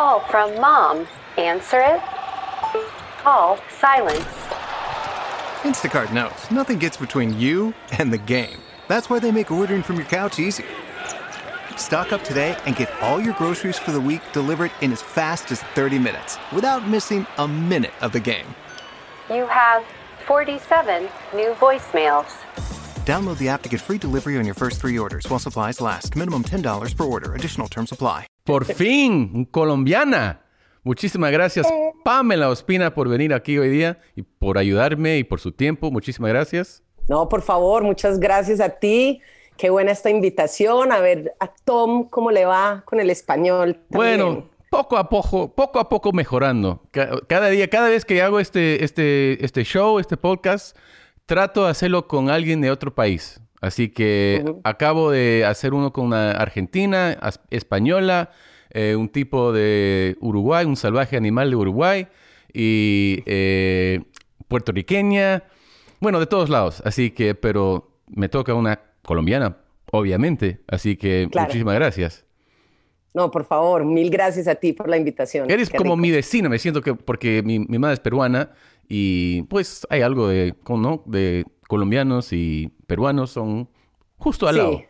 call from mom. Answer it. Call silence. Instacart knows nothing gets between you and the game. That's why they make ordering from your couch easy. Stock up today and get all your groceries for the week delivered in as fast as 30 minutes without missing a minute of the game. You have 47 new voicemails. Download the app to get free delivery on your first three orders while supplies last. Minimum $10 per order. Additional terms apply. Por fin, colombiana. Muchísimas gracias, Pamela Ospina, por venir aquí hoy día y por ayudarme y por su tiempo. Muchísimas gracias. No, por favor, muchas gracias a ti. Qué buena esta invitación. A ver, a Tom, ¿cómo le va con el español? Bueno, poco a poco, poco a poco mejorando. Cada día, cada vez que hago este, este, este show, este podcast, trato de hacerlo con alguien de otro país. Así que acabo de hacer uno con una argentina, española, eh, un tipo de Uruguay, un salvaje animal de Uruguay y eh, puertorriqueña, bueno, de todos lados. Así que, pero me toca una colombiana, obviamente. Así que muchísimas gracias. No, por favor, mil gracias a ti por la invitación. Eres como mi vecina, me siento que porque mi, mi, madre es peruana y pues hay algo de, ¿no? de colombianos y peruanos son justo al lado.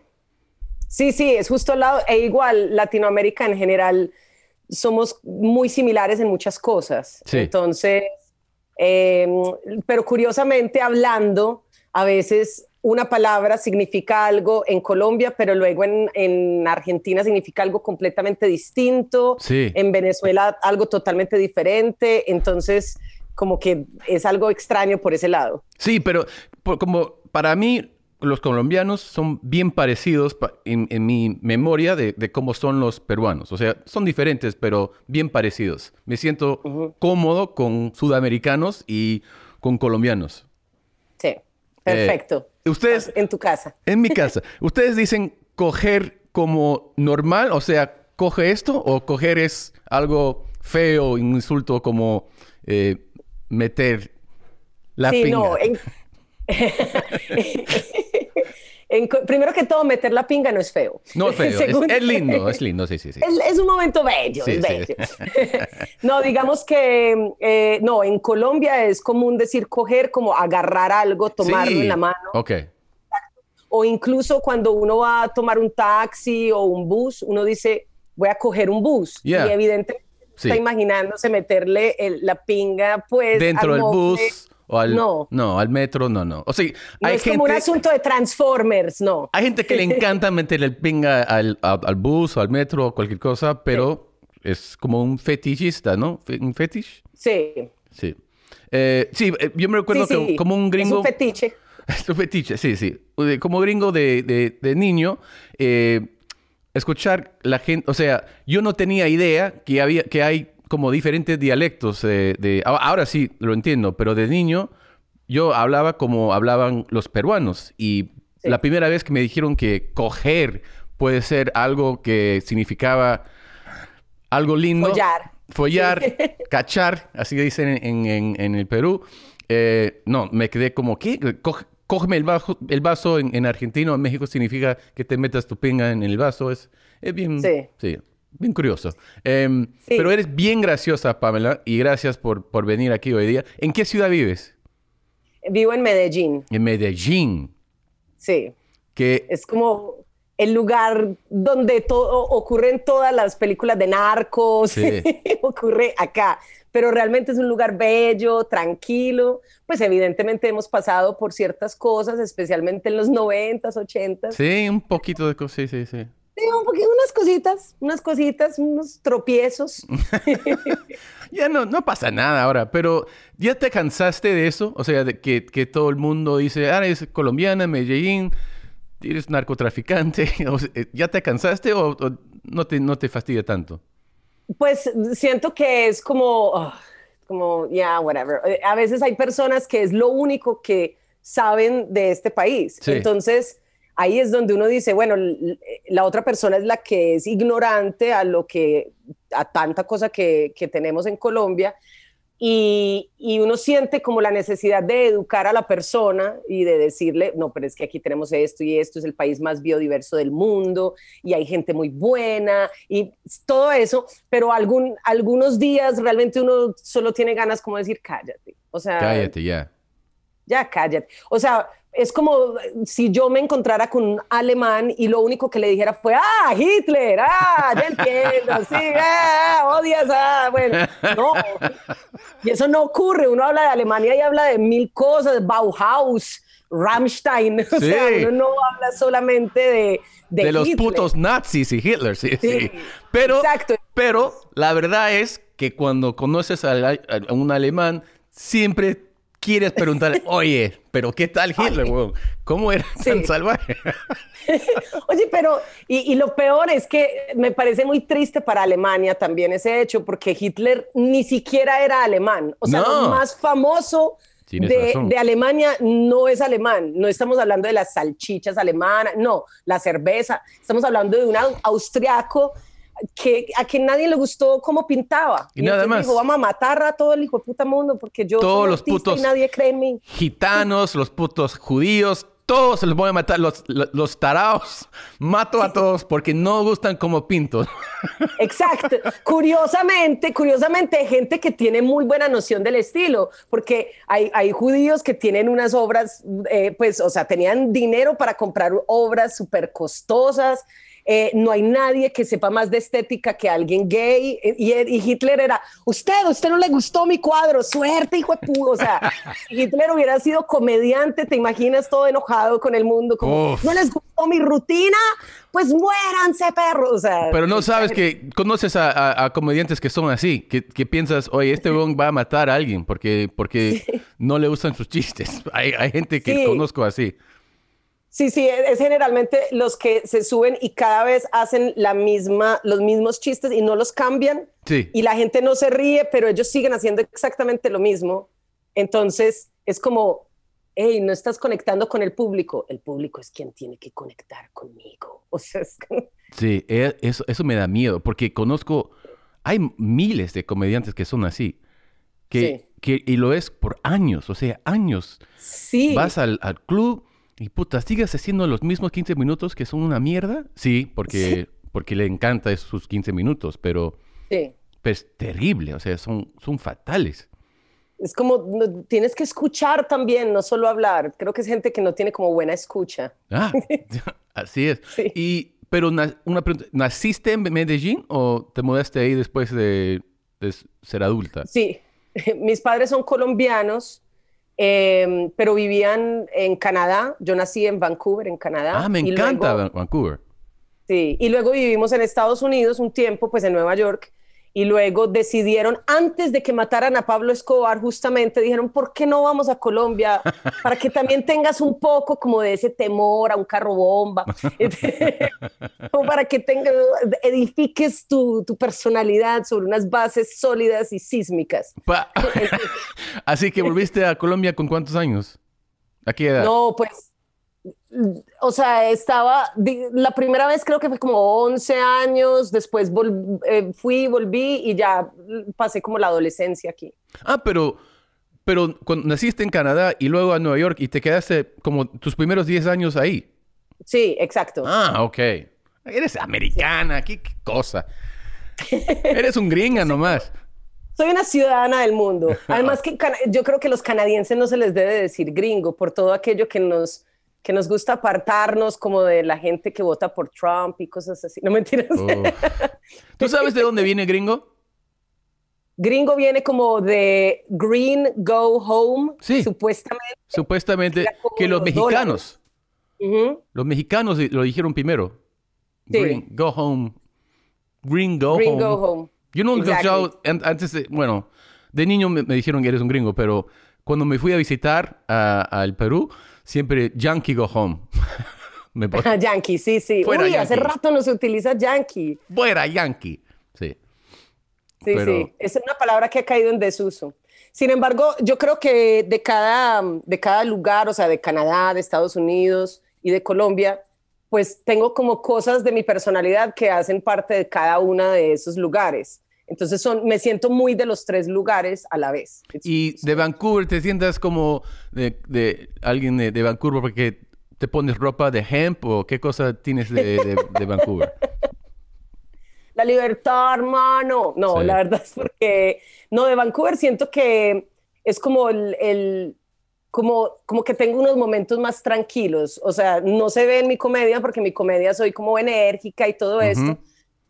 Sí, sí, es justo al lado. E igual, Latinoamérica en general somos muy similares en muchas cosas. Entonces, em, pero curiosamente hablando, a veces una palabra significa algo en Colombia, pero luego en, Argentina significa algo completamente distinto. En Venezuela algo totalmente diferente. Entonces, como que es algo extraño por ese lado. Sí, pero como para mí los colombianos son bien parecidos en, mi memoria de, cómo son los peruanos. O sea, son diferentes, pero bien parecidos. Me siento cómodo con sudamericanos y con colombianos. Sí, perfecto. Eh, ustedes... En tu casa. En mi casa. ustedes dicen coger como normal, o sea, coge esto, o coger es algo feo, un insulto como eh, meter la sí, pinga. No, primero que todo, meter la pinga no es feo. No es feo, es, lindo, es lindo, sí, sí, sí. Es, un momento bello, es bello. no, digamos que, eh, no, en Colombia es común decir coger como agarrar algo, tomarlo en la mano. Ok. O incluso cuando uno va a tomar un taxi o un bus, uno dice, voy a coger un bus. Y evidentemente está imaginándose meterle la pinga, pues. Dentro del bus no. No, al metro, no, no. O sea, hay es como un asunto de Transformers, no. Hay gente que le encanta meter el pinga al, bus o al metro o cualquier cosa, pero es como un fetichista, ¿no? ¿Un fetish? Sí. Sí. Eh, sí, eh, yo me recuerdo que como un gringo... Es un fetiche. Es un fetiche, sí, sí. Como gringo de, de, niño, eh, escuchar la gente... O sea, yo no tenía idea que, había, que hay como diferentes dialectos de, Ahora sí, lo entiendo, pero de niño yo hablaba como hablaban los peruanos y la primera vez que me dijeron que coger puede ser algo que significaba algo lindo. Follar. Follar, cachar, así dicen en, el Perú. Eh, no, me quedé como, ¿qué? Cógeme el, bajo, el vaso en, en, argentino, en México significa que te metas tu pinga en el vaso. Es, es bien... Sí. sí. Bien curioso. Em, pero eres bien graciosa, Pamela, y gracias por, por venir aquí hoy día. ¿En qué ciudad vives? Vivo en Medellín. En Medellín. Sí. Que... Es como el lugar donde todo ocurren todas las películas de narcos. ocurre acá. Pero realmente es un lugar bello, tranquilo. Pues evidentemente hemos pasado por ciertas cosas, especialmente en los noventas, ochentas. Sí, un poquito de cosas, sí, sí, sí un poquito, unas cositas, unas cositas, unos tropiezos. ya no, no pasa nada ahora, pero ¿ya te cansaste de eso? O sea, de que, que todo el mundo dice, ah, eres colombiana, Medellín, eres narcotraficante. ¿Ya te cansaste o, no, te, no te fastidia tanto? Pues siento que es como, ah, como, ya, yeah, whatever. Eh, a veces hay personas que es lo único que saben de este país. Entonces ahí es donde uno dice, bueno, la otra persona es la que es ignorante a lo que, a tanta cosa que, tenemos en Colombia, y, uno siente como la necesidad de educar a la persona y de decirle, no, pero es que aquí tenemos esto y esto es el país más biodiverso del mundo y hay gente muy buena y todo eso, pero algún, algunos días realmente uno solo tiene ganas como decir, cállate. O sea, cállate ya. Ya, cállate. O sea, es como si yo me encontrara con un alemán y lo único que le dijera fue, ah, Hitler, ah, ya entiendo, sí, ah, odias, ah, bueno, no. Y eso no ocurre, uno habla de Alemania y habla de mil cosas, Bauhaus, Rammstein, o sea, uno no habla solamente de... De, los putos nazis y Hitler, sí, sí. Pero, Exacto. pero la verdad es que cuando conoces a un alemán, siempre quieres preguntarle, oye, pero ¿qué tal Hitler, weón? ¿Cómo era tan salvaje? oye, pero, y, lo peor es que me parece muy triste para Alemania también ese hecho, porque Hitler ni siquiera era alemán. O sea, lo más famoso de, de, Alemania no es alemán. No estamos hablando de las salchichas alemanas, no, la cerveza. Estamos hablando de un austriaco que a quien nadie le gustó cómo pintaba. Y, nada más. Dijo, vamos a matar a todo el hijo de puta mundo porque yo todos los putos y nadie cree en mí. Gitanos, los putos judíos, todos se los voy a matar, los, los, taraos, mato a todos porque no gustan como pinto. Exacto. Curiosamente, curiosamente, hay gente que tiene muy buena noción del estilo, porque hay, hay judíos que tienen unas obras, eh, pues, o sea, tenían dinero para comprar obras súper costosas eh, no hay nadie que sepa más de estética que alguien gay. Y, Hitler era, usted, usted no le gustó mi cuadro, suerte, hijo de puto. O sea, Hitler hubiera sido comediante, te imaginas todo enojado con el mundo, como, no les gustó mi rutina, pues muéranse, perros. Pero no sabes que conoces a, comediantes que son así, que, piensas, oye, este va a matar a alguien porque, porque no le gustan sus chistes. Hay, gente que conozco así. Sí, sí, es generalmente los que se suben y cada vez hacen la misma, los mismos chistes y no los cambian. Sí. Y la gente no se ríe, pero ellos siguen haciendo exactamente lo mismo. Entonces es como, hey, no estás conectando con el público. El público es quien tiene que conectar conmigo. O sea, es Sí, e, eso, eso me da miedo porque conozco, hay miles de comediantes que son así. Que, que, y lo es por años, o sea, años. Sí. Vas al, al club y puta, ¿sigues haciendo los mismos 15 minutos que son una mierda? Sí, porque, porque le encanta esos 15 minutos, pero sí. pues terrible, o sea, son, son fatales. Es como, tienes que escuchar también, no solo hablar. Creo que es gente que no tiene como buena escucha. Ah, así es. Y, pero una pregunta, ¿naciste en Medellín o te mudaste ahí después de, de ser adulta? Sí, mis padres son colombianos Em, pero vivían en Canadá. Yo nací en Vancouver, en Canadá. Ah, me encanta Vancouver. Sí, y luego vivimos en Estados Unidos un tiempo, pues en Nueva York y luego decidieron, antes de que mataran a Pablo Escobar, justamente dijeron, ¿por qué no vamos a Colombia? Para que también tengas un poco como de ese temor a un carro bomba, o para que tengas, edifiques tu, tu, personalidad sobre unas bases sólidas y sísmicas. Así que volviste a Colombia con cuántos años? ¿A qué edad? No, pues o sea, estaba, la primera vez creo que fue como 11 años, después eh, fui, volví y ya pasé como la adolescencia aquí. Ah, pero, pero cuando naciste en Canadá y luego a Nueva York y te quedaste como tus primeros 10 años ahí. Sí, exacto. Ah, ok. Eres americana, ¿Qué, cosa. Eres un gringa nomás. Soy una ciudadana del mundo. Además que yo creo que los canadienses no se les debe decir gringo por todo aquello que nos que nos gusta apartarnos como de la gente que vota por Trump y cosas así. No mentiras. ¿Tú sabes de dónde viene gringo? Gringo viene como de Green Go Home, sí, supuestamente. Supuestamente que los mexicanos, los mexicanos lo dijeron primero. Green Go Home. Green Go Green Home. Go home. Yo no exactly. antes de, bueno, de niño me, dijeron que eres un gringo, pero cuando me fui a visitar al Perú, siempre Yankee go home. Me yankee, sí, sí. Uy, hace rato no se utiliza Yankee. Fuera Yankee, sí. Sí, sí. Es una palabra que ha caído en desuso. Sin embargo, yo creo que de cada, de cada lugar, o sea, de Canadá, de Estados Unidos y de Colombia, pues tengo como cosas de mi personalidad que hacen parte de cada uno de esos lugares. Entonces son, me siento muy de los tres lugares a la vez. y de Vancouver, ¿te sientas como de, alguien de, Vancouver porque te pones ropa de hemp o qué cosa tienes de, Vancouver? La libertad, hermano. No, la verdad es porque, no, de Vancouver siento que es como el, como, como que tengo unos momentos más tranquilos. O sea, no se ve en mi comedia porque mi comedia soy como enérgica y todo esto.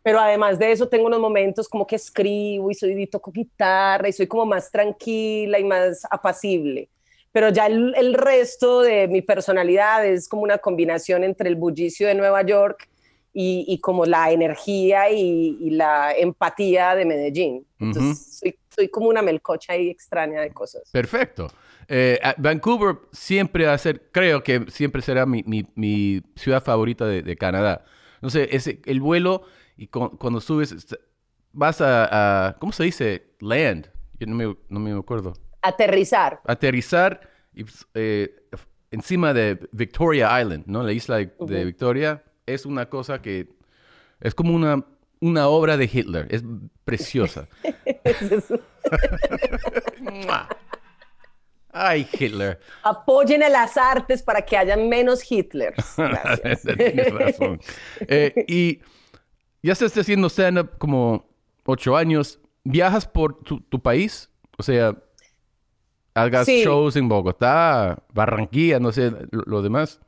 Pero además de eso tengo unos momentos como que escribo y soy y toco guitarra y soy como más tranquila y más apacible. Pero ya el, el resto de mi personalidad es como una combinación entre el bullicio de Nueva York y, y como la energía y, y, la empatía de Medellín. Entonces soy, soy como una melcocha ahí extraña de cosas. Perfecto. Eh, Vancouver siempre va a ser, creo que siempre será mi, mi, ciudad favorita de, Canadá. No sé, ese, el vuelo y cuando subes, vas a, ¿cómo se dice? Land. Yo no me, no me acuerdo. Aterrizar. Aterrizar eh, encima de Victoria Island, ¿no? La isla de, Victoria es una cosa que es como una, una obra de Hitler. Es preciosa. Ay, Hitler. Apoyen a las artes para que haya menos Hitler. Gracias. Tienes razón. Eh, y ya estás haciendo stand-up como ocho años. ¿Viajas por tu, país? O sea, hagas shows en Bogotá, Barranquilla, no sé, lo, demás.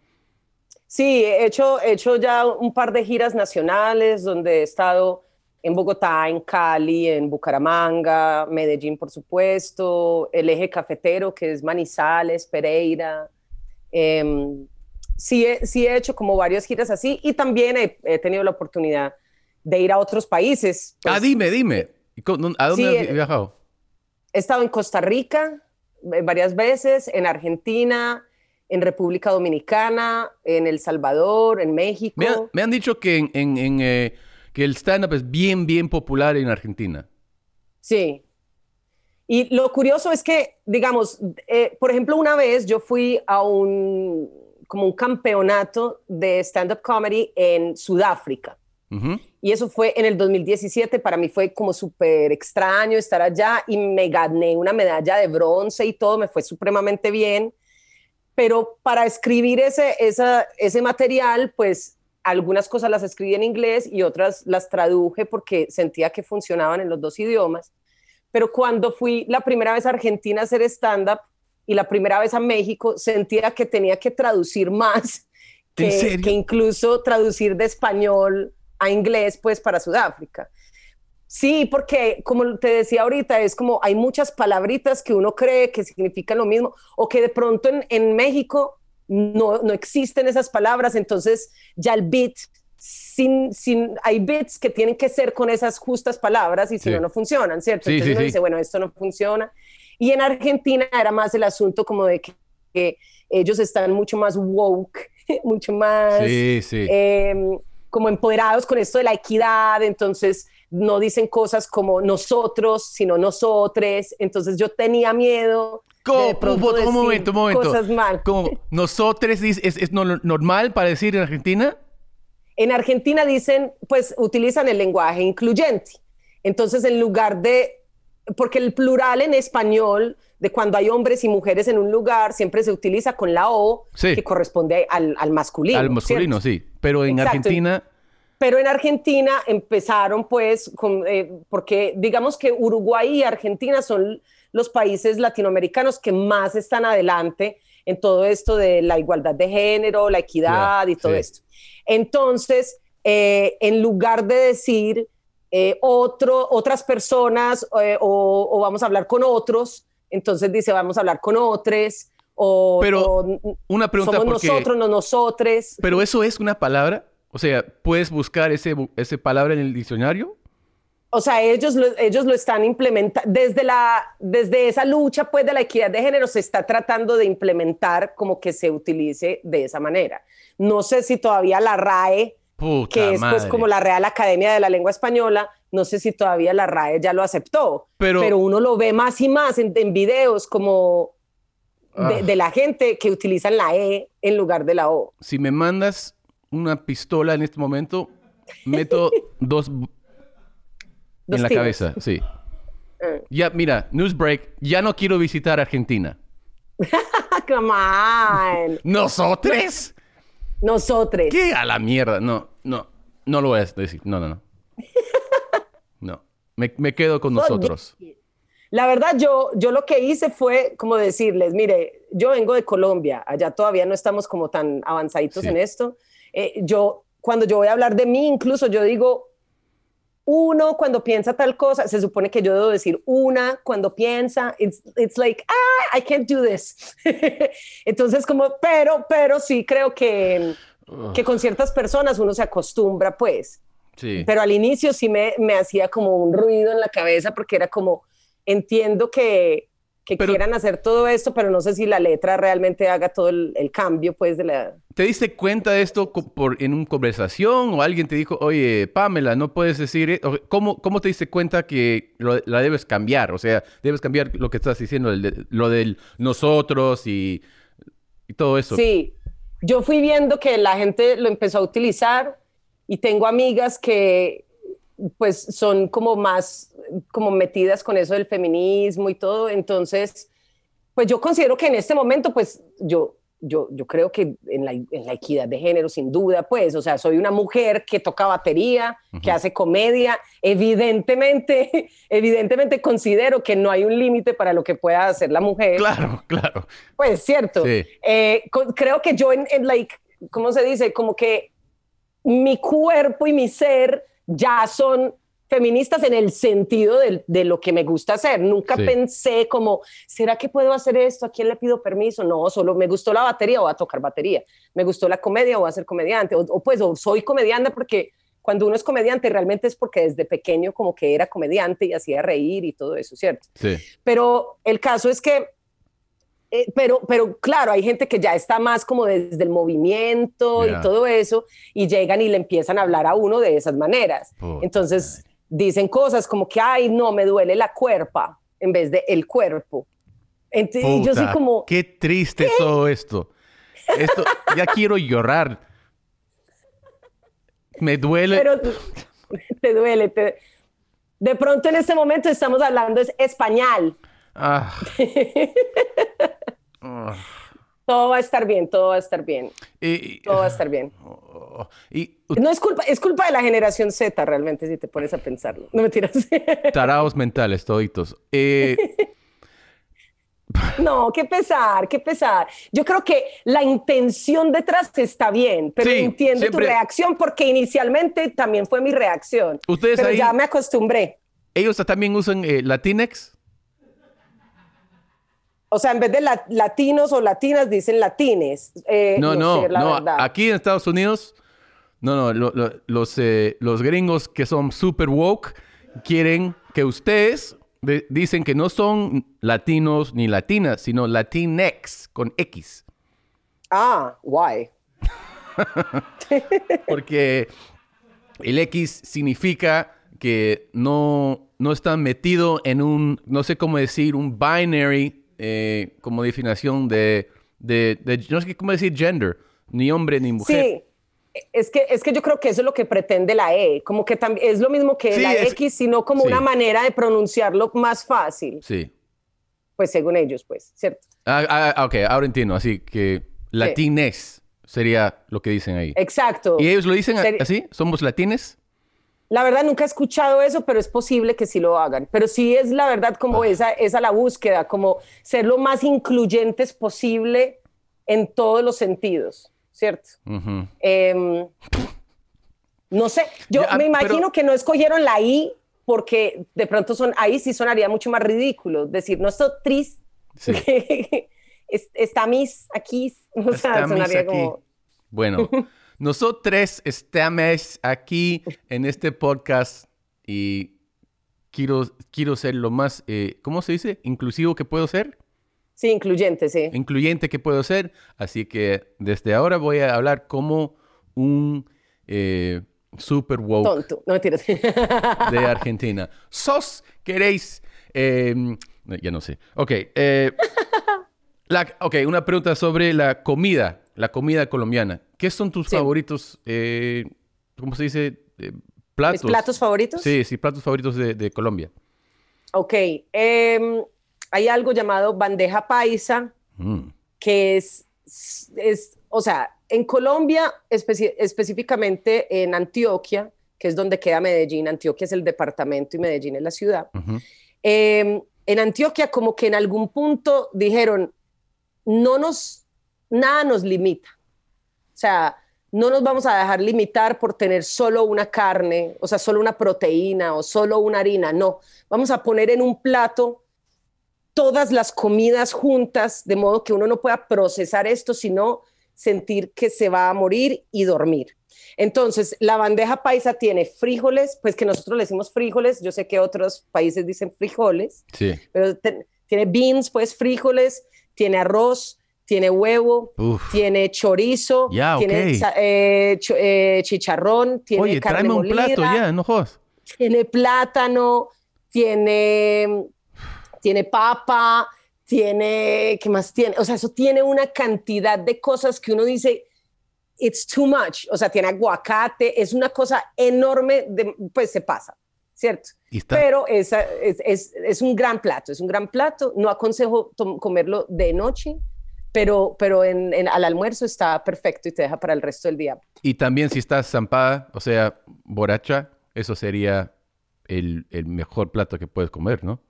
Sí, he hecho, he hecho ya un par de giras nacionales donde he estado en Bogotá, en Cali, en Bucaramanga, Medellín, por supuesto, el eje cafetero, que es Manizales, Pereira. Em, sí, he, sí, he hecho como varias giras así y también he, tenido la oportunidad de ir a otros países. ah, pues. dime, dime. ¿A dónde has viajado? He estado en Costa Rica eh, varias veces, en Argentina, en República Dominicana, en El Salvador, en México. Me, han dicho que en... Eh, que el stand-up es bien, bien popular en Argentina. Sí. Y lo curioso es que, digamos, eh, por ejemplo, una vez yo fui a un, como un campeonato de stand-up comedy en Sudáfrica. Y eso fue en el 2017. Para mí fue como súper extraño estar allá y me gané una medalla de bronce y todo, me fue supremamente bien. Pero para escribir ese, esa, ese material, pues algunas cosas las escribí en inglés y otras las traduje porque sentía que funcionaban en los dos idiomas. Pero cuando fui la primera vez a Argentina a hacer stand-up y la primera vez a México, sentía que tenía que traducir más que, que incluso traducir de español a inglés, pues para Sudáfrica. Sí, porque como te decía ahorita, es como hay muchas palabritas que uno cree que significan lo mismo o que de pronto en, en México no, no existen esas palabras, entonces ya el beat, sin, sin, hay beats que tienen que ser con esas justas palabras y si no, no funcionan, ¿cierto? entonces uno dice, bueno, esto no funciona. Y en Argentina era más el asunto como de que, ellos están mucho más woke, mucho más em, como empoderados con esto de la equidad, entonces no dicen cosas como nosotros, sino nosotres. Entonces yo tenía miedo ¿Cómo? un momento, un momento. Cosas mal. Como nosotros es, es normal para decir en Argentina. En Argentina dicen, pues utilizan el lenguaje incluyente. Entonces, en lugar de, porque el plural en español de cuando hay hombres y mujeres en un lugar siempre se utiliza con la O que corresponde al, al, masculino. Al masculino, sí. Pero en Argentina... Pero en Argentina empezaron pues, con, eh, porque digamos que Uruguay y Argentina son los países latinoamericanos que más están adelante en todo esto de la igualdad de género, la equidad y todo esto. Entonces, eh, en lugar de decir eh, otro, otras personas eh, o, vamos a hablar con otros, entonces dice vamos a hablar con otros. O, pero una pregunta somos nosotros, no nosotros. Pero eso es una palabra, o sea, puedes buscar ese, ese palabra en el diccionario o sea, ellos lo, ellos lo están implementando, desde, la, desde esa lucha pues de la equidad de género se está tratando de implementar como que se utilice de esa manera. No sé si todavía la RAE, que es pues como la Real Academia de la Lengua Española, no sé si todavía la RAE ya lo aceptó, pero, uno lo ve más y más en, videos como de, ah. de, la gente que utilizan la E en lugar de la O. Si me mandas una pistola en este momento, meto dos en la cabeza, sí. Ah. Ya, mira, news break, ya no quiero visitar Argentina. Come on. ¿Nosotros? Nosotros. ¿Qué a la mierda? No, no, no lo voy a decir. No, no, no. No, me, me quedo con nosotros. La verdad, yo, yo lo que hice fue como decirles, mire, yo vengo de Colombia, allá todavía no estamos como tan avanzaditos en esto. Eh, yo, cuando yo voy a hablar de mí, incluso yo digo, uno cuando piensa tal cosa, se supone que yo debo decir una cuando piensa, it's, it's like, ah, I can't do this. Entonces, como, pero, pero sí creo que, que con ciertas personas uno se acostumbra, pues. Sí. Pero al inicio sí me, me hacía como un ruido en la cabeza porque era como, entiendo que, que quieran hacer todo esto, pero no sé si la letra realmente haga todo el, cambio, pues, de la... ¿Te diste cuenta de esto por, en una conversación o alguien te dijo, oye, Pamela, no puedes decir... E-", ¿Cómo, cómo te diste cuenta que la debes cambiar? O sea, debes cambiar lo que estás diciendo, lo del nosotros y, y todo eso. Sí, yo fui viendo que la gente lo empezó a utilizar y tengo amigas que pues son como más como metidas con eso del feminismo y todo, entonces pues yo considero que en este momento pues yo yo, yo creo que en la, en la, equidad de género, sin duda, pues, o sea, soy una mujer que toca batería, que hace comedia, evidentemente, evidentemente considero que no hay un límite para lo que pueda hacer la mujer. Claro, claro. Pues, cierto. Eh, creo que yo en, en, like, ¿cómo se dice? Como que mi cuerpo y mi ser ya son feministas en el sentido de, lo que me gusta hacer. Nunca pensé como, ¿será que puedo hacer esto? ¿A quién le pido permiso? No, solo me gustó la batería, o voy a tocar batería. Me gustó la comedia, o voy a ser comediante. O, pues, o soy comediante porque cuando uno es comediante realmente es porque desde pequeño como que era comediante y hacía reír y todo eso, ¿cierto? Sí. Pero el caso es que eh, pero, pero claro, hay gente que ya está más como desde el movimiento y todo eso, y llegan y le empiezan a hablar a uno de esas maneras. Entonces dicen cosas como que, ay, no, me duele la cuerpa en vez de el cuerpo. Entonces, yo soy como... Qué triste todo esto. Esto, ya quiero llorar. Me duele. Pero te duele. De pronto en este momento estamos hablando es español. Ah. Todo va a estar bien, todo va a estar bien. todo va a estar bien. Oh, no es culpa, es culpa de la generación Z realmente, si te pones a pensarlo. No me tiras. Taraos mentales, toditos. Eh, no, qué pesar, qué pesar. Yo creo que la intención detrás está bien, pero entiendo tu reacción porque inicialmente también fue mi reacción. Ustedes pero ya me acostumbré. ¿Ellos también usan eh, Latinex? O sea, en vez de latinos o latinas, dicen latines. Eh, no, no, no. Aquí en Estados Unidos, no, no, los, eh, los gringos que son super woke quieren que ustedes dicen que no son latinos ni latinas, sino latinex con X. Ah, why? Porque el X significa que no, no está metido en un, no sé cómo decir, un binary eh, como definición de, de, no sé cómo decir gender, ni hombre ni mujer. Sí, es que, es que yo creo que eso es lo que pretende la E, como que es lo mismo que la X, sino como una manera de pronunciarlo más fácil. Sí. Pues según ellos, pues, ¿cierto? Ah, ah, ah ok, ahora entiendo, así que latines sería lo que dicen ahí. Exacto. ¿Y ellos lo dicen así? ¿Somos latines? La verdad nunca he escuchado eso, pero es posible que sí lo hagan. Pero sí es la verdad como ah. esa, esa la búsqueda, como ser lo más incluyentes posible en todos los sentidos, ¿cierto? Em, no sé, yo me imagino que no escogieron la I porque de pronto son ahí sí sonaría mucho más ridículo decir no estoy triste está mis aquí o sea sonaría como bueno Nosotros estamos aquí en este podcast y quiero, quiero ser lo más, eh, ¿cómo se dice? Inclusivo que puedo ser. Sí, incluyente, sí. Incluyente que puedo ser. Así que desde ahora voy a hablar como un eh, super woke Tonto. No, de Argentina. ¿Sos queréis? Em, ya no sé. Ok. Eh, ok, una pregunta sobre la comida, la comida colombiana. ¿Qué son tus favoritos, eh, cómo se dice, eh, Platos. platos favoritos? Sí, sí, platos favoritos de, Colombia. Ok. Em, hay algo llamado bandeja paisa, mm. que es, es, o sea, en Colombia, específicamente en Antioquia, que es donde queda Medellín, Antioquia es el departamento y Medellín es la ciudad. Em, en Antioquia como que en algún punto dijeron, no nos, nada nos limita. O sea, no nos vamos a dejar limitar por tener solo una carne, o sea, solo una proteína o solo una harina. No, vamos a poner en un plato todas las comidas juntas, de modo que uno no pueda procesar esto, sino sentir que se va a morir y dormir. Entonces, la bandeja paisa tiene frijoles, pues que nosotros le decimos frijoles, yo sé que otros países dicen frijoles, sí. pero tiene beans, pues frijoles, tiene arroz, tiene huevo, tiene chorizo, tiene eh, eh, chicharrón, tiene Oye, carne un plato ya, no Tiene plátano, tiene, tiene papa, tiene, ¿qué más tiene? O sea, eso tiene una cantidad de cosas que uno dice, it's too much. O sea, tiene aguacate, es una cosa enorme, de, pues se pasa, ¿cierto? Pero esa es, es, es, un gran plato, es un gran plato. No aconsejo comerlo de noche, pero, pero en, en, al almuerzo está perfecto y te deja para el resto del día. Y también si estás zampada, o sea, borracha, eso sería el, el mejor plato que puedes comer, ¿no?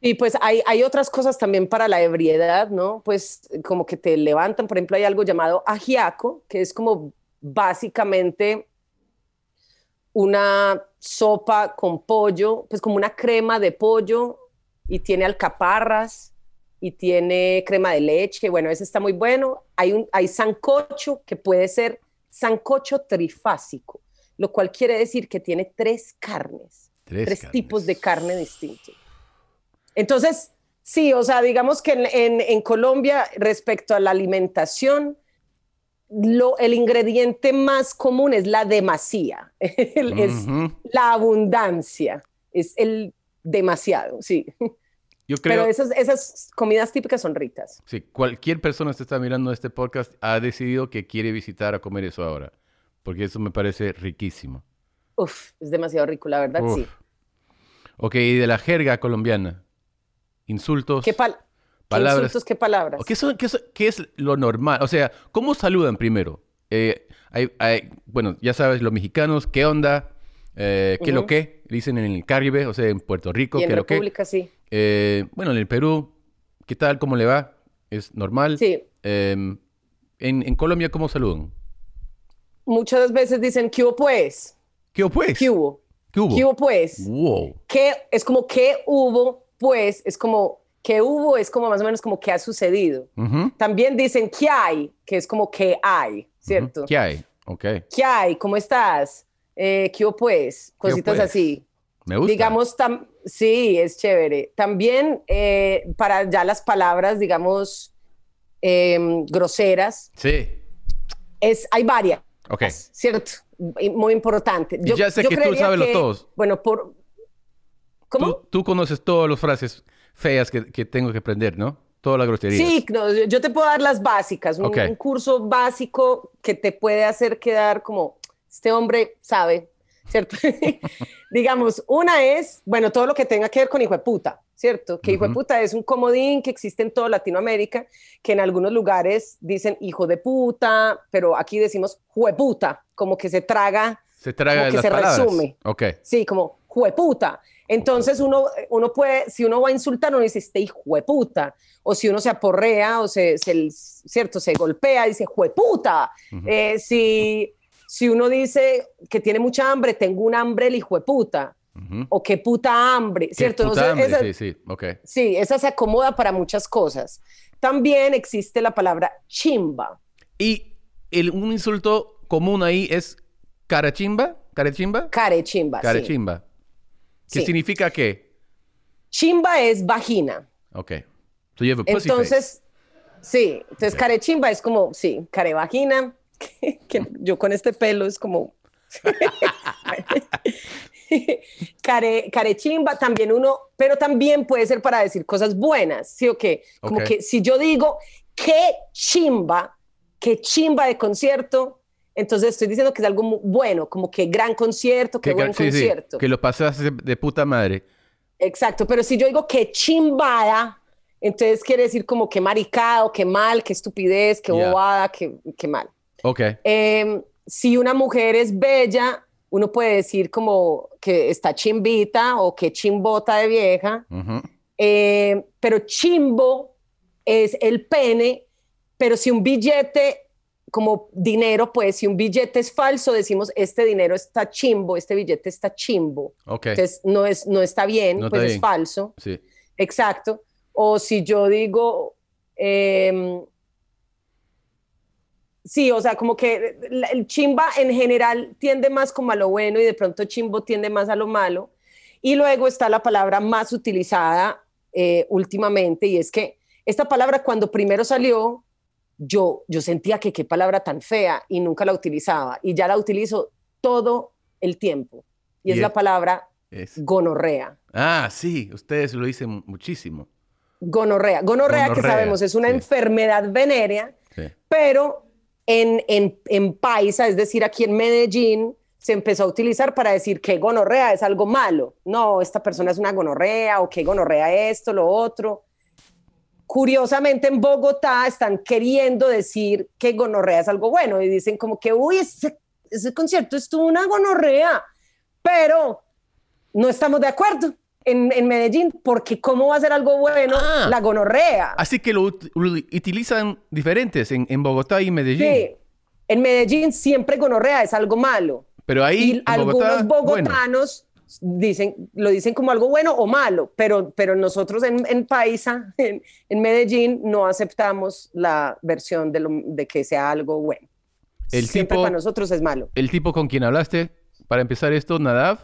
Y pues hay, hay otras cosas también para la ebriedad, ¿no? Pues como que te levantan, por ejemplo, hay algo llamado ajiaco, que es como básicamente una sopa con pollo, pues como una crema de pollo y tiene alcaparras y tiene crema de leche. Bueno, ese está muy bueno. Hay, un, hay sancocho que puede ser sancocho trifásico, lo cual quiere decir que tiene tres carnes, tres, tipos de carne distintos. Entonces, sí, o sea, digamos que en, Colombia, respecto a la alimentación, lo, el ingrediente más común es la demasía, es la abundancia, es el demasiado, sí. Yo creo, Pero esas, esas comidas típicas son ricas. Sí, cualquier persona que está mirando este podcast ha decidido que quiere visitar a comer eso ahora, porque eso me parece riquísimo. Uf, es demasiado rico, la verdad, sí. Ok, y de la jerga colombiana insultos. ¿Qué, palabras? ¿Qué insultos, qué palabras? ¿Qué, es lo normal? O sea, ¿cómo saludan primero? Eh, hay, bueno, ya sabes, los mexicanos, ¿qué onda? Eh, ¿Qué lo que? Dicen en el Caribe, o sea, en Puerto Rico, ¿qué lo que? República, sí. Eh, bueno, en el Perú, ¿qué tal? ¿Cómo le va? ¿Es normal? Sí. Em, en, Colombia, ¿cómo saludan? Muchas veces dicen, ¿qué hubo pues? ¿Qué hubo pues? ¿Qué hubo? ¿Qué hubo? ¿Qué hubo pues? Wow. ¿Qué? Es como, ¿qué hubo pues es como que hubo, es como más o menos como que ha sucedido. También dicen que hay, que es como que hay, ¿cierto? ¿Qué hay? Ok. ¿Qué hay? ¿Cómo estás? Eh, ¿Qué hubo pues? Cositas pues? así. Me gusta. Digamos, sí, es chévere. También eh, para ya las palabras, digamos, em, groseras. Sí. Es, hay varias. Ok. ¿Cierto? Muy importante. Yo, ya sé que tú sabes los todos. Bueno, por, Tú, conoces todas las frases feas que, tengo que aprender, ¿no? Toda la grosería. Sí, yo te puedo dar las básicas, un, curso básico que te puede hacer quedar como, este hombre sabe, ¿cierto? Digamos, una es, bueno, todo lo que tenga que ver con hijo de puta, ¿cierto? Que hijo de puta es un comodín que existe en toda Latinoamérica, que en algunos lugares dicen hijo de puta, pero aquí decimos jueputa, como que se traga. Se traga como que se resume. Ok. Sí, como jueputa. Entonces uno, uno puede, si uno va a insultar, uno dice, este hijo de puta. O si uno se aporrea o se, cierto, se golpea, dice, jueputa. Eh, si, si uno dice que tiene mucha hambre, tengo un hambre el hijo de puta. O qué puta hambre, ¿cierto? Puta sí, sí, ok. Sí, esa se acomoda para muchas cosas. También existe la palabra chimba. Y el, un insulto común ahí es carachimba, carechimba. Carechimba, Carechimba. ¿Qué significa qué? Chimba es vagina. Ok. So you have a pussy entonces, sí. Entonces, carechimba es como, sí, carevagina. Que, yo con este pelo es como... care, carechimba también uno, pero también puede ser para decir cosas buenas, ¿sí o qué? Como que si yo digo, qué chimba, qué chimba de concierto, Entonces estoy diciendo que es algo bueno, como que gran concierto, que buen concierto. que lo pasaste de puta madre. Exacto, pero si yo digo que chimbada, entonces quiere decir como que maricado, que mal, que estupidez, que bobada, que, mal. Ok. Em, si una mujer es bella, uno puede decir como que está chimbita o que chimbota de vieja, em, pero chimbo es el pene, pero si un billete como dinero, pues si un billete es falso, decimos este dinero está chimbo, este billete está chimbo. Entonces no, es, no está bien, pues es falso. Sí. Exacto. O si yo digo, em, sí, o sea, como que el chimba en general tiende más como a lo bueno y de pronto chimbo tiende más a lo malo. Y luego está la palabra más utilizada eh, últimamente y es que esta palabra cuando primero salió yo, yo sentía que qué palabra tan fea y nunca la utilizaba y ya la utilizo todo el tiempo. Y, es, la palabra gonorrea. Ah, sí, ustedes lo dicen muchísimo. Gonorrea. Gonorrea, que sabemos es una enfermedad venérea, pero en, en, en Paisa, es decir, aquí en Medellín, se empezó a utilizar para decir que gonorrea es algo malo. No, esta persona es una gonorrea o que gonorrea esto, lo otro. Curiosamente en Bogotá están queriendo decir que gonorrea es algo bueno y dicen como que, uy, ese, concierto estuvo una gonorrea, pero no estamos de acuerdo. En, Medellín, porque ¿cómo va a ser algo bueno ah. la gonorrea? Así que lo, utilizan diferentes en, Bogotá y Medellín. Sí, en Medellín siempre gonorrea es algo malo. Pero ahí algunos bogotanos dicen, lo dicen como algo bueno o malo, pero, pero nosotros en, en Paisa, en, Medellín, no aceptamos la versión de, lo, de que sea algo bueno. El Siempre tipo, para nosotros es malo. El tipo con quien hablaste, para empezar esto, Nadav,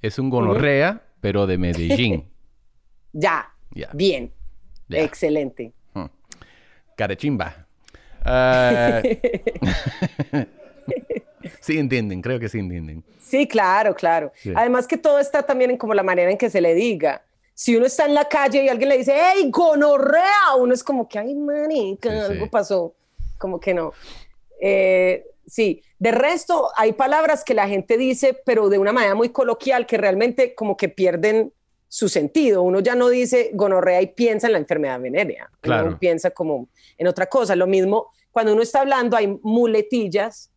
es un gonorrea, pero de Medellín. ya, bien, excelente. Hmm. Carechimba. Ah, sí entienden, creo que sí entienden. Sí, claro, claro. Además que todo está también en como la manera en que se le diga. Si uno está en la calle y alguien le dice, hey, gonorrea, uno es como que, ay, manica, algo pasó. Como que no. Eh, sí, de resto hay palabras que la gente dice, pero de una manera muy coloquial, que realmente como que pierden su sentido. Uno ya no dice gonorrea y piensa en la enfermedad venérea. Claro. Uno piensa como en otra cosa. Lo mismo, cuando uno está hablando hay muletillas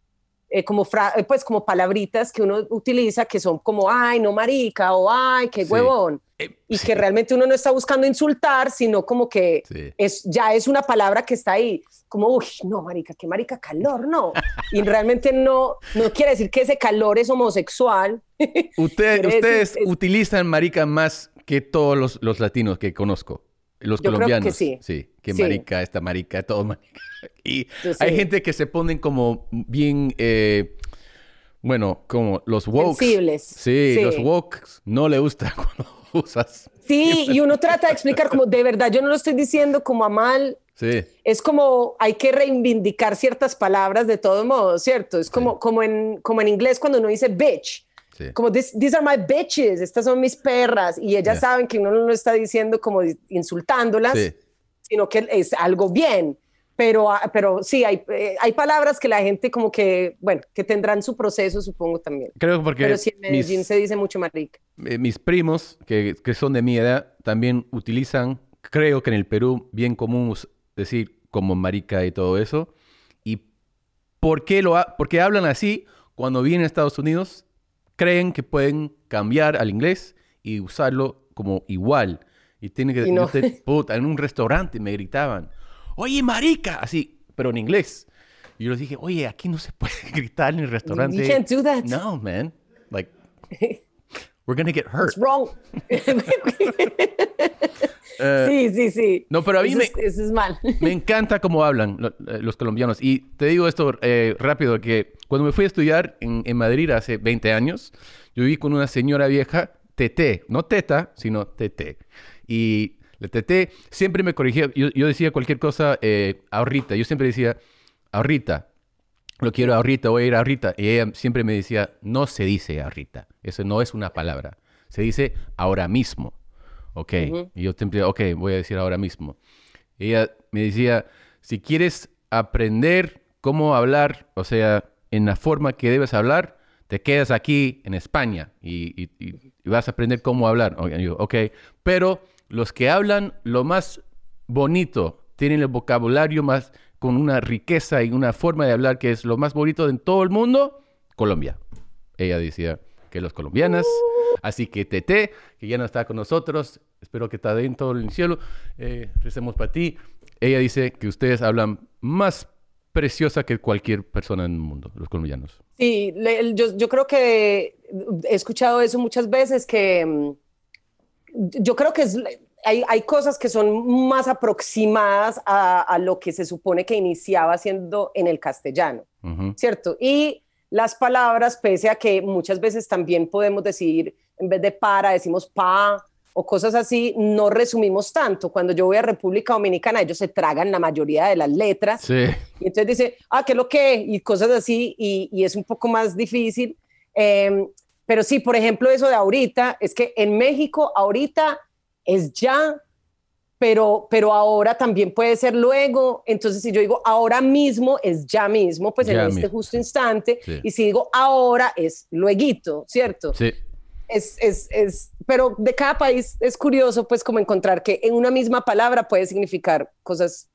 eh, como, eh, pues, como palabritas que uno utiliza que son como, ay, no marica, o ay, qué huevón. Eh, y que realmente uno no está buscando insultar, sino como que es, ya es una palabra que está ahí, como, uy, no, marica, qué marica calor, no. y realmente no, no quiere decir que ese calor es homosexual. ustedes utilizan marica más que todos los, los latinos que conozco. Los colombianos. que sí. Sí, que marica, esta marica, todo marica. Y hay gente que se ponen como bien, eh, bueno, como los woke. Sensibles. Sí, los woke no le gusta cuando usas. Sí, y uno trata de explicar como, de verdad, yo no lo estoy diciendo como a mal. Sí. Es como, hay que reivindicar ciertas palabras de todo modo, ¿cierto? Es como, como, en, como en inglés cuando uno dice bitch como, these are my bitches, estas son mis perras. Y ellas saben que uno no lo está diciendo como insultándolas, sino que es algo bien. Pero, ah, pero sí, hay, eh, hay palabras que la gente como que, bueno, que tendrán su proceso, supongo también. Creo porque... Pero sí, en Medellín se dice mucho marica. Eh, mis primos, que, que son de mi edad, también utilizan, creo que en el Perú, bien común decir como marica y todo eso. ¿Y por qué, lo por qué hablan así cuando vienen a Estados Unidos? creen que pueden cambiar al inglés y usarlo como igual. Y tiene que... en un restaurante me gritaban, oye, marica, así, pero en inglés. Y yo les dije, oye, aquí no se puede gritar en el restaurante. You can't do that. No, man. Like, we're gonna get hurt. It's wrong. Eh, sí, sí, sí. No, pero a mí me, eso es mal. me encanta cómo hablan eh, los colombianos. Y te digo esto eh, rápido, que cuando me fui a estudiar en, en, Madrid hace 20 años, yo viví con una señora vieja, TT, no teta, sino TT. Y la TT siempre me corrigía, yo, yo decía cualquier cosa ahorita, yo siempre decía ahorita, lo quiero ahorita, voy a ir ahorita. Y ella siempre me decía, no se dice ahorita, eso no es una palabra, se dice ahora mismo. Ok. Y yo siempre, ok, voy a decir ahora mismo. Ella me decía, si quieres aprender cómo hablar, o sea, en la forma que debes hablar, te quedas aquí en España y, vas a aprender cómo hablar. Ok, pero los que hablan lo más bonito, tienen el vocabulario más con una riqueza y una forma de hablar que es lo más bonito en todo el mundo, Colombia. Ella decía que los colombianas. Así que Tete, que ya no está con nosotros, espero que está dentro del cielo, eh, recemos para ti. Ella dice que ustedes hablan más preciosa que cualquier persona en el mundo, los colombianos. Sí, yo, yo, creo que he escuchado eso muchas veces, que mm, yo creo que es, hay, hay, cosas que son más aproximadas a, a, lo que se supone que iniciaba siendo en el castellano, ¿cierto? Y las palabras, pese a que muchas veces también podemos decir, en vez de para, decimos pa, o cosas así, no resumimos tanto. Cuando yo voy a República Dominicana, ellos se tragan la mayoría de las letras. Sí. Y entonces dice, ah, ¿qué es lo que? Y cosas así, y, y es un poco más difícil. Em, pero sí, por ejemplo, eso de ahorita, es que en México ahorita es ya, pero, pero ahora también puede ser luego. Entonces, si yo digo ahora mismo, es ya mismo, pues en este justo instante. Y si digo ahora, es lueguito, ¿cierto? Sí es, es, es, pero de cada país es curioso pues como encontrar que en una misma palabra puede significar cosas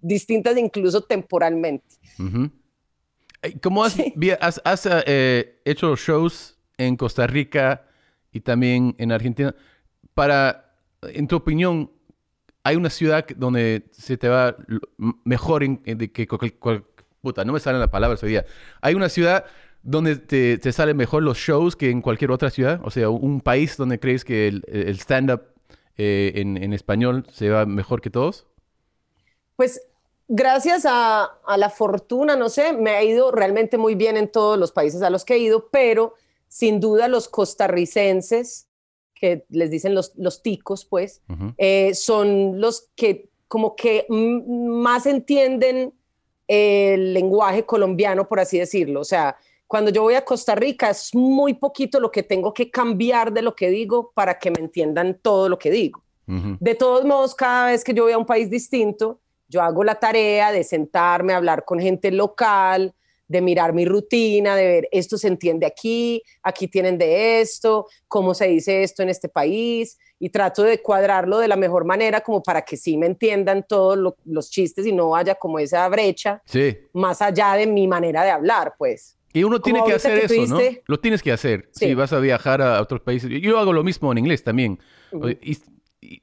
distintas incluso temporalmente. ¿Cómo has, has, eh, hecho shows en Costa Rica y también en Argentina? Para, en tu opinión, ¿hay una ciudad donde se te va mejor en, que puta, no me salen las palabras hoy día. ¿Hay una ciudad donde te, salen mejor los shows que en cualquier otra ciudad? O sea, un país donde crees que el, stand-up eh, en, español se va mejor que todos? Pues gracias a, la fortuna, no sé, me ha ido realmente muy bien en todos los países a los que he ido, pero sin duda los costarricenses, que les dicen los, los ticos, pues, eh, son los que como que más entienden el lenguaje colombiano, por así decirlo. O sea, cuando yo voy a Costa Rica es muy poquito lo que tengo que cambiar de lo que digo para que me entiendan todo lo que digo. De todos modos, cada vez que yo voy a un país distinto, yo hago la tarea de sentarme, a hablar con gente local, de mirar mi rutina, de ver esto se entiende aquí, aquí tienen de esto, cómo se dice esto en este país, y trato de cuadrarlo de la mejor manera como para que sí me entiendan todos los chistes y no haya como esa brecha más allá de mi manera de hablar, pues. Y uno tiene que hacer eso, ¿no? Lo tienes que hacer. Si vas a viajar a otros países. Yo hago lo mismo en inglés también. y,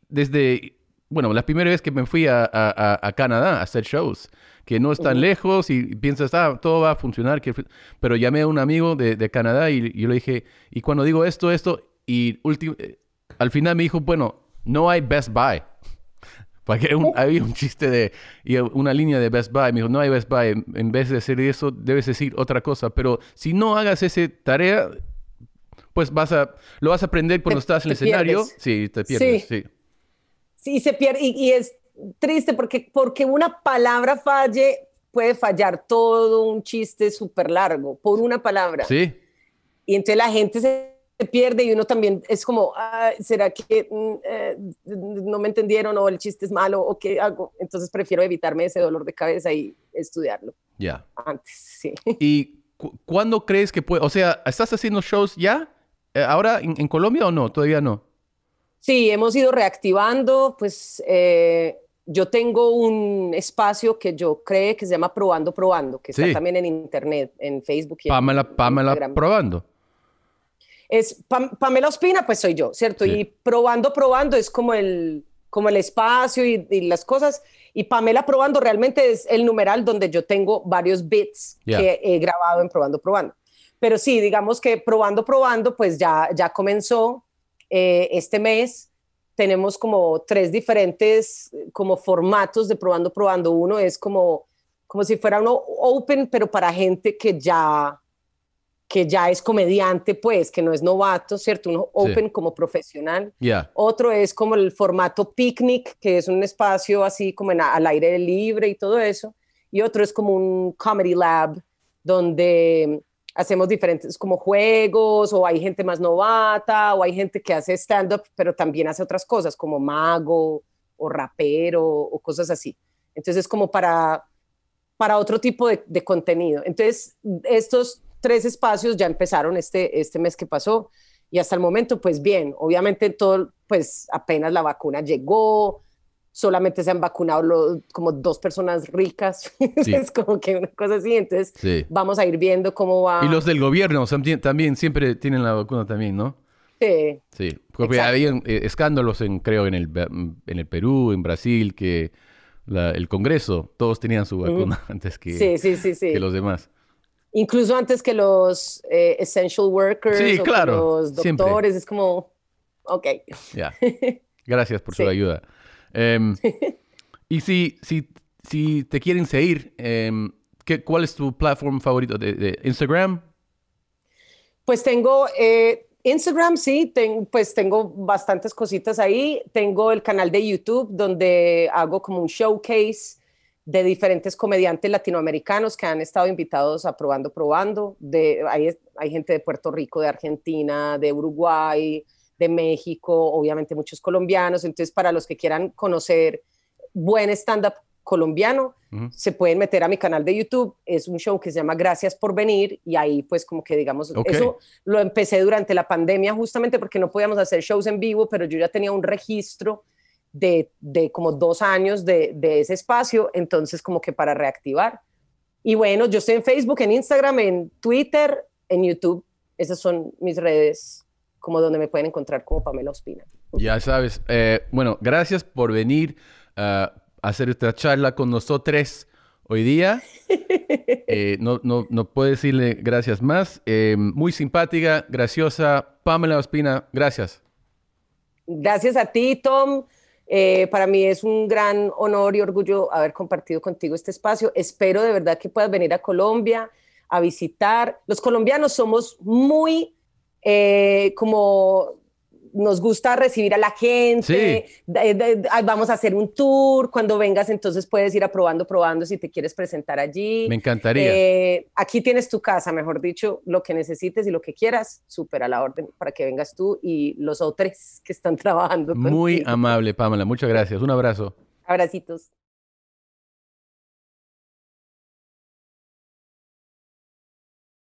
desde, bueno, la primera vez que me fui a, a, Canadá a hacer shows, que no están lejos y piensas, ah, todo va a funcionar. Pero llamé a un amigo de, de Canadá y, yo le dije, y cuando digo esto, esto, y eh, al final me dijo, bueno, no hay Best Buy. Porque había un chiste de y una línea de Best Buy. Me dijo, no hay Best Buy. En vez de decir eso, debes decir otra cosa. Pero si no hagas esa tarea, pues vas a, lo vas a aprender cuando estás en el escenario. Sí, te pierdes. Sí. sí. Se pierde. Y, es triste porque, porque una palabra falle, puede fallar todo un chiste súper largo por una palabra. Sí. Y entonces la gente se pierde y uno también es como, ¿será que mm, eh, no me entendieron o el chiste es malo o qué hago? Entonces prefiero evitarme ese dolor de cabeza y estudiarlo. Ya. Antes, sí. ¿Y cuándo crees que puede? O sea, ¿estás haciendo shows ya? Eh, ¿Ahora en, Colombia o no? Todavía no. Sí, hemos ido reactivando, pues eh, yo tengo un espacio que yo creo que se llama Probando Probando, que está también en internet, en Facebook. Y Pamela, en, Pamela Probando es Pamela Ospina, pues soy yo, ¿cierto? Y probando, probando es como el, como el espacio y, las cosas. Y Pamela probando realmente es el numeral donde yo tengo varios bits que he grabado en probando, probando. Pero sí, digamos que probando, probando, pues ya, ya comenzó eh, este mes. Tenemos como tres diferentes como formatos de probando, probando. Uno es como, como si fuera uno open, pero para gente que ya que ya es comediante, pues, que no es novato, ¿cierto? Uno open como profesional. Otro es como el formato picnic, que es un espacio así como al aire libre y todo eso. Y otro es como un comedy lab, donde hacemos diferentes como juegos, o hay gente más novata, o hay gente que hace stand-up, pero también hace otras cosas, como mago, o rapero, o cosas así. Entonces es como para para otro tipo de, de contenido. Entonces, estos tres espacios ya empezaron este, este mes que pasó y hasta el momento, pues bien, obviamente todo, pues apenas la vacuna llegó, solamente se han vacunado como dos personas ricas, es como que una cosa así, entonces vamos a ir viendo cómo va. Y los del gobierno también siempre tienen la vacuna también, ¿no? Sí. Sí, porque había eh, escándalos, en, creo, en el, en el Perú, en Brasil, que el Congreso, todos tenían su vacuna antes que, que los demás. Incluso antes que los eh, essential workers sí, o claro, los doctores, es como, ok. Ya, gracias por su ayuda. Em, y si, si, si te quieren seguir, em, ¿qué, ¿cuál es tu plataforma favorito de, Instagram? Pues tengo eh, Instagram, sí, pues tengo bastantes cositas ahí. Tengo el canal de YouTube donde hago como un showcase de diferentes comediantes latinoamericanos que han estado invitados a Probando, Probando. De, hay, hay gente de Puerto Rico, de Argentina, de Uruguay, de México, obviamente muchos colombianos. Entonces, para los que quieran conocer buen stand-up colombiano, se pueden meter a mi canal de YouTube. Es un show que se llama Gracias por venir y ahí pues como que digamos, eso lo empecé durante la pandemia justamente porque no podíamos hacer shows en vivo, pero yo ya tenía un registro de, de como dos años de, de ese espacio, entonces como que para reactivar. Y bueno, yo estoy en Facebook, en Instagram, en Twitter, en YouTube. Esas son mis redes como donde me pueden encontrar como Pamela Ospina. Ya sabes. Eh, bueno, gracias por venir a hacer esta charla con nosotros hoy día. Eh, no, no, no puedo decirle gracias más. Eh, muy simpática, graciosa. Pamela Ospina, gracias. Gracias a ti, Tom. para mí es un gran honor y orgullo haber compartido contigo este espacio. Espero de verdad que puedas venir a Colombia a visitar. Los colombianos somos muy eh, como nos gusta recibir a la gente, vamos a hacer un tour, cuando vengas entonces puedes ir aprobando, probando si te quieres presentar allí. Me encantaría. Eh, aquí tienes tu casa, mejor dicho, lo que necesites y lo que quieras, súper a la orden para que vengas tú y los otros que están trabajando. Muy amable, Pamela, muchas gracias, un abrazo. Abracitos.